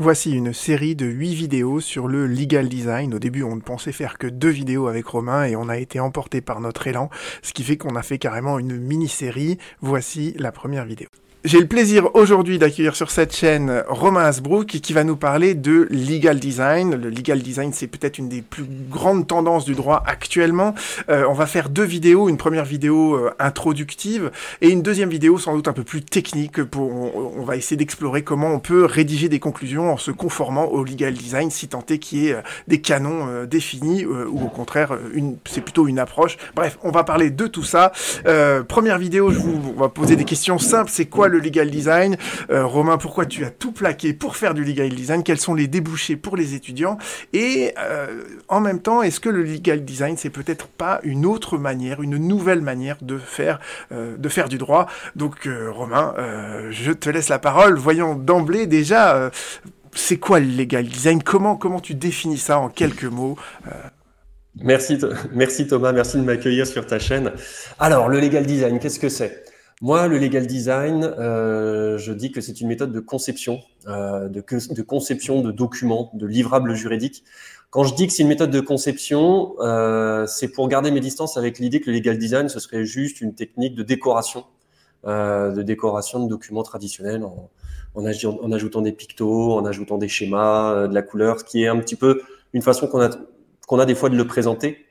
Voici une série de 8 vidéos sur le legal design. Au début, on ne pensait faire que deux vidéos avec Romain et on a été emporté par notre élan, ce qui fait qu'on a fait carrément une mini-série. Voici la première vidéo. J'ai le plaisir aujourd'hui d'accueillir sur cette chaîne Romain Asbrook qui va nous parler de legal design. Le legal design, c'est peut-être une des plus grandes tendances du droit actuellement. Euh, on va faire deux vidéos, une première vidéo euh, introductive et une deuxième vidéo sans doute un peu plus technique. Pour, on, va essayer d'explorer comment on peut rédiger des conclusions en se conformant au legal design, si tant est qu'il y ait euh, des canons définis ou au contraire, c'est plutôt une approche. Bref, on va parler de tout ça. première vidéo, je vous on va poser des questions simples. C'est quoi le legal design. Euh, Romain, pourquoi tu as tout plaqué pour faire du legal design Quels sont les débouchés pour les étudiants Et euh, en même temps, est-ce que le legal design, c'est peut-être pas une autre manière, une nouvelle manière de faire, euh, du droit? Donc, Romain, je te laisse la parole. Voyons d'emblée déjà, c'est quoi le legal design? Comment comment tu définis ça en quelques mots Merci, merci Thomas, merci de m'accueillir sur ta chaîne. Alors, le legal design, qu'est-ce que c'est? Moi, le legal design, euh, je dis que c'est une méthode de conception, euh, de, conception de documents, de livrables juridiques. Quand je dis que c'est une méthode de conception, euh, c'est pour garder mes distances avec l'idée que le legal design, ce serait juste une technique de décoration, de décoration de documents traditionnels en, ajoutant des pictos, en ajoutant des schémas, de la couleur, ce qui est un petit peu une façon qu'on a, qu'on a des fois de le présenter.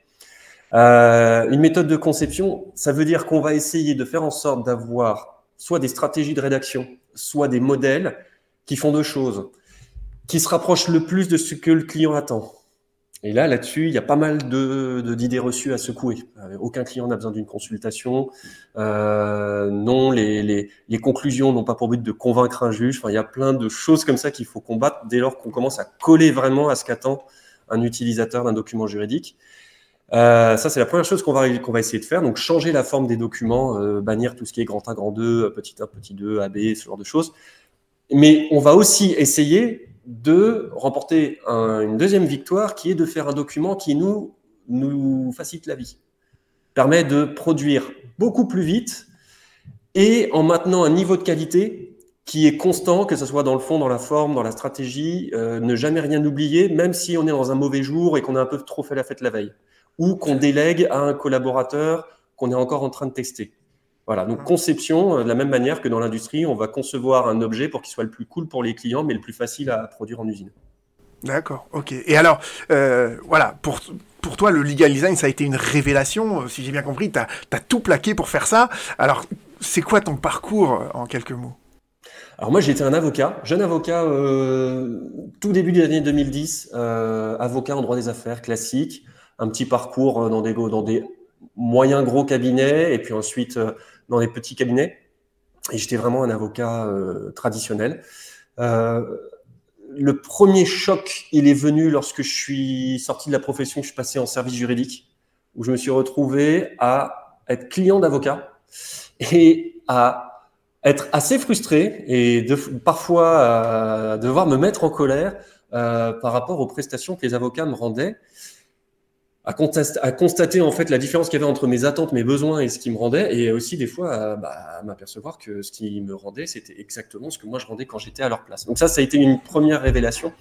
Euh, une méthode de conception, ça veut dire qu'on va essayer de faire en sorte d'avoir soit des stratégies de rédaction, soit des modèles qui font deux choses, qui se rapprochent le plus de ce que le client attend. Et là, là-dessus, il y a pas mal de, d'idées reçues à secouer. Euh, aucun client n'a besoin d'une consultation. Euh, non, les, les, les conclusions n'ont pas pour but de convaincre un juge. Enfin, il y a plein de choses comme ça qu'il faut combattre dès lors qu'on commence à coller vraiment à ce qu'attend un utilisateur d'un document juridique. Euh, ça, c'est la première chose qu'on va, qu'on va essayer de faire. Donc, changer la forme des documents, euh, bannir tout ce qui est grand A, grand 2, petit 1, petit 2, AB, ce genre de choses. Mais on va aussi essayer de remporter une deuxième victoire qui est de faire un document qui nous, nous facilite la vie, permet de produire beaucoup plus vite et en maintenant un niveau de qualité qui est constant, que ce soit dans le fond, dans la forme, dans la stratégie, euh, ne jamais rien oublier, même si on est dans un mauvais jour et qu'on a un peu trop fait la fête la veille ou qu'on délègue à un collaborateur qu'on est encore en train de tester. Voilà, donc conception, euh, de la même manière que dans l'industrie, on va concevoir un objet pour qu'il soit le plus cool pour les clients, mais le plus facile à produire en usine. D'accord, ok. Et alors, euh, voilà, pour, pour toi, le legal design, ça a été une révélation, euh, si j'ai bien compris, tu as, tout plaqué pour faire ça. Alors, c'est quoi ton parcours en quelques mots? Alors moi j'étais un avocat, jeune avocat, tout début de l'année 2010, avocat en droit des affaires classique, un petit parcours euh, dans des, dans des moyens gros cabinets et puis ensuite euh, dans des petits cabinets. Et j'étais vraiment un avocat euh, traditionnel. le premier choc, il est venu lorsque je suis sorti de la profession, je suis passé en service juridique, où je me suis retrouvé à être client d'avocat et à être assez frustré et de, parfois à devoir me mettre en colère par rapport aux prestations que les avocats me rendaient à, constater en fait la différence qu'il y avait entre mes attentes, mes besoins et ce qui me rendait, et aussi des fois à, bah, m'apercevoir que ce qui me rendait, c'était exactement ce que moi je rendais quand j'étais à leur place. Donc ça, ça a été une première révélation.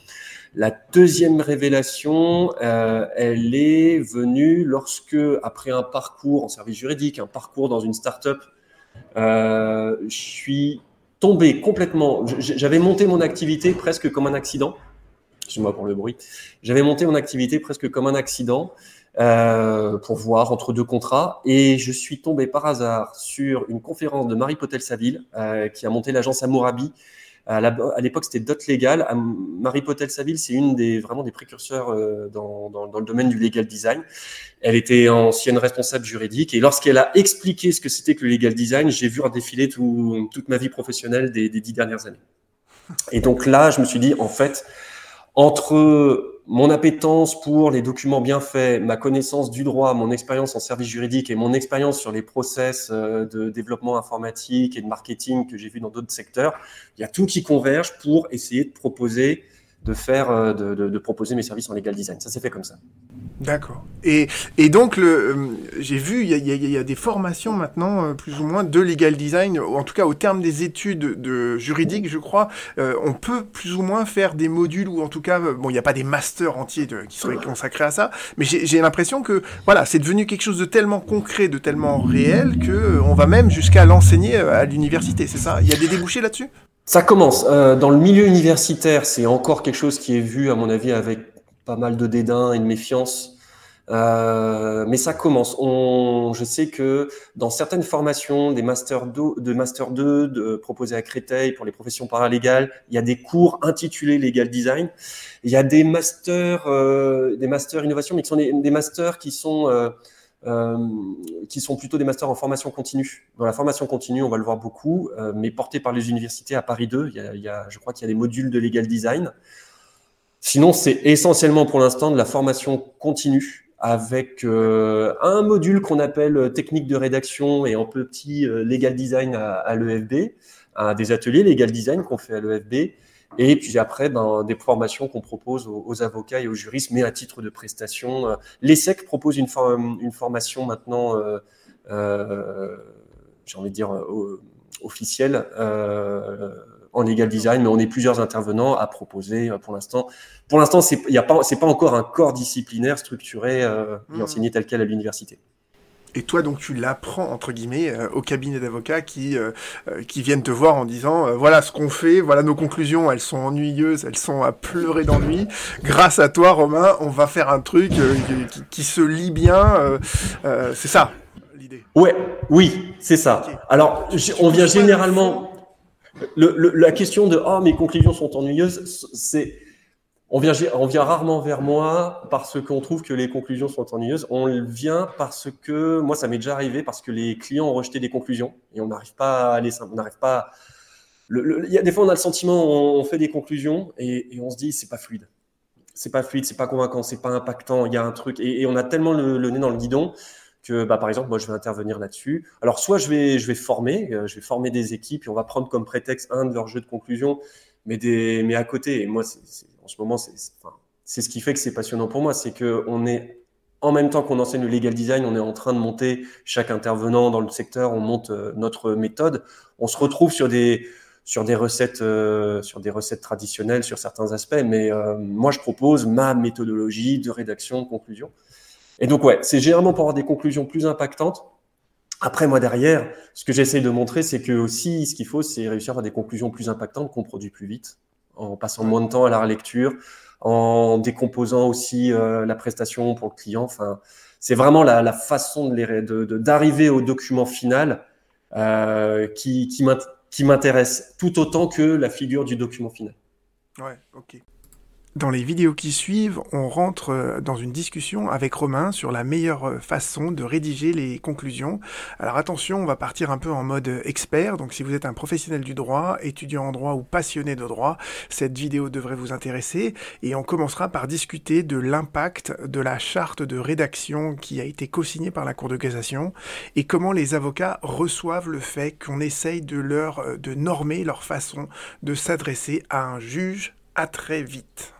La deuxième révélation, euh, elle est venue lorsque, après un parcours en service juridique, un parcours dans une start-up, euh, je suis tombé complètement. J'avais monté mon activité presque comme un accident. Excuse-moi pour le bruit. J'avais monté mon activité presque comme un accident. Euh, pour voir entre deux contrats. Et je suis tombé par hasard sur une conférence de Marie Potel-Saville, euh, qui a monté l'agence Amourabi. À l'époque, c'était Dot Legal. Marie Potel-Saville, c'est une des vraiment des précurseurs euh, dans, dans, dans, le domaine du legal design. Elle était ancienne responsable juridique et lorsqu'elle a expliqué ce que c'était que le legal design, j'ai vu redéfiler tout, toute ma vie professionnelle des, des dix dernières années. Et donc là, je me suis dit, en fait, entre mon appétence pour les documents bien faits, ma connaissance du droit, mon expérience en service juridique et mon expérience sur les process euh, de développement informatique et de marketing que j'ai vu dans d'autres secteurs, il y a tout qui converge pour essayer de proposer de faire, de, de proposer mes services en legal design. Ça s'est fait comme ça. D'accord. Et, et donc, le, euh, j'ai vu, il y a, y, y a, des formations maintenant, euh, plus ou moins, de legal design, ou en tout cas au terme des études de juridiques, je crois, euh, on peut plus ou moins faire des modules, ou en tout cas, bon, il n'y a pas des masters entiers qui seraient consacrés à ça, mais j'ai l'impression que, voilà, c'est devenu quelque chose de tellement concret, de tellement réel, que on va même jusqu'à l'enseigner à l'université, c'est ça? Il y a des débouchés là-dessus? Ça commence. dans le milieu universitaire, c'est encore quelque chose qui est vu, à mon avis, avec pas mal de dédain et de méfiance. Euh, mais ça commence. On, je sais que dans certaines formations, des masters 2, de master 2 de, proposés à Créteil pour les professions paralégales, il y a des cours intitulés Legal Design. Il y a des masters, euh, des masters innovation, mais qui sont des, des masters qui sont euh, euh, qui sont plutôt des masters en formation continue. Dans la formation continue, on va le voir beaucoup, euh, mais portés par les universités à Paris 2. Il y a, il y a, je crois qu'il y a des modules de legal design. Sinon, c'est essentiellement pour l'instant de la formation continue avec euh, un module qu'on appelle euh, technique de rédaction et en petit euh, legal design à, à l'EFB, des ateliers legal design qu'on fait à l'EFB. Et puis après, ben, des formations qu'on propose aux, avocats et aux juristes, mais à titre de prestation. L'ESSEC propose une, une formation maintenant, euh, j'ai envie de dire, officielle en legal design, mais on est plusieurs intervenants à proposer euh, pour l'instant. Pour l'instant, il a pas c'est pas encore un corps disciplinaire structuré euh, et hmm. enseigné tel quel à l'université. Et toi, donc, tu l'apprends, entre guillemets, euh, au cabinet d'avocats qui, qui viennent te voir en disant, voilà ce qu'on fait, voilà nos conclusions, elles sont ennuyeuses, elles sont à pleurer d'ennui. Grâce à toi, Romain, on va faire un truc qui, qui, se lit bien. c'est ça, l'idée. Ouais, oui, c'est ça. Alors, on vient généralement la question de oh mes conclusions sont ennuyeuses, c'est on vient, rarement vers moi parce qu'on trouve que les conclusions sont ennuyeuses. On vient parce que moi ça m'est déjà arrivé parce que les clients ont rejeté des conclusions et on n'arrive pas à les, on n'arrive pas. Des fois on a le sentiment on, fait des conclusions et, on se dit c'est pas fluide, c'est pas fluide, c'est pas convaincant, c'est pas impactant. Il y a un truc et, on a tellement le, le, nez dans le guidon bah, par exemple, moi, je vais intervenir là-dessus. Alors, soit je vais, je vais former, euh, je vais former des équipes et on va prendre comme prétexte un de leurs jeux de conclusion, mais, des, mais à côté. Et moi, en ce moment, c'est enfin, ce qui fait que c'est passionnant pour moi, c'est qu'on est en même temps qu'on enseigne le legal design, on est en train de monter chaque intervenant dans le secteur, on monte euh, notre méthode. On se retrouve sur des sur des recettes euh, sur des recettes traditionnelles sur certains aspects, mais moi je propose ma méthodologie de rédaction, de conclusion. Et donc, ouais, c'est généralement pour avoir des conclusions plus impactantes. Après, moi, derrière, ce que j'essaie de montrer, c'est que aussi, ce qu'il faut, c'est réussir à avoir des conclusions plus impactantes qu'on produit plus vite, en passant moins de temps à la relecture, en décomposant aussi euh, la prestation pour le client. Enfin, c'est vraiment la, la façon d'arriver de, de, au document final euh, qui, qui m'intéresse tout autant que la figure du document final. Ouais, ok. Dans les vidéos qui suivent, on rentre euh, dans une discussion avec Romain sur la meilleure euh, façon de rédiger les conclusions. Alors attention, on va partir un peu en mode expert, donc si vous êtes un professionnel du droit, étudiant en droit ou passionné de droit, cette vidéo devrait vous intéresser et on commencera par discuter de l'impact de la charte de rédaction qui a été co-signée par la Cour de cassation et comment les avocats reçoivent le fait qu'on essaye de leur euh, de normer leur façon de s'adresser à un juge à très vite.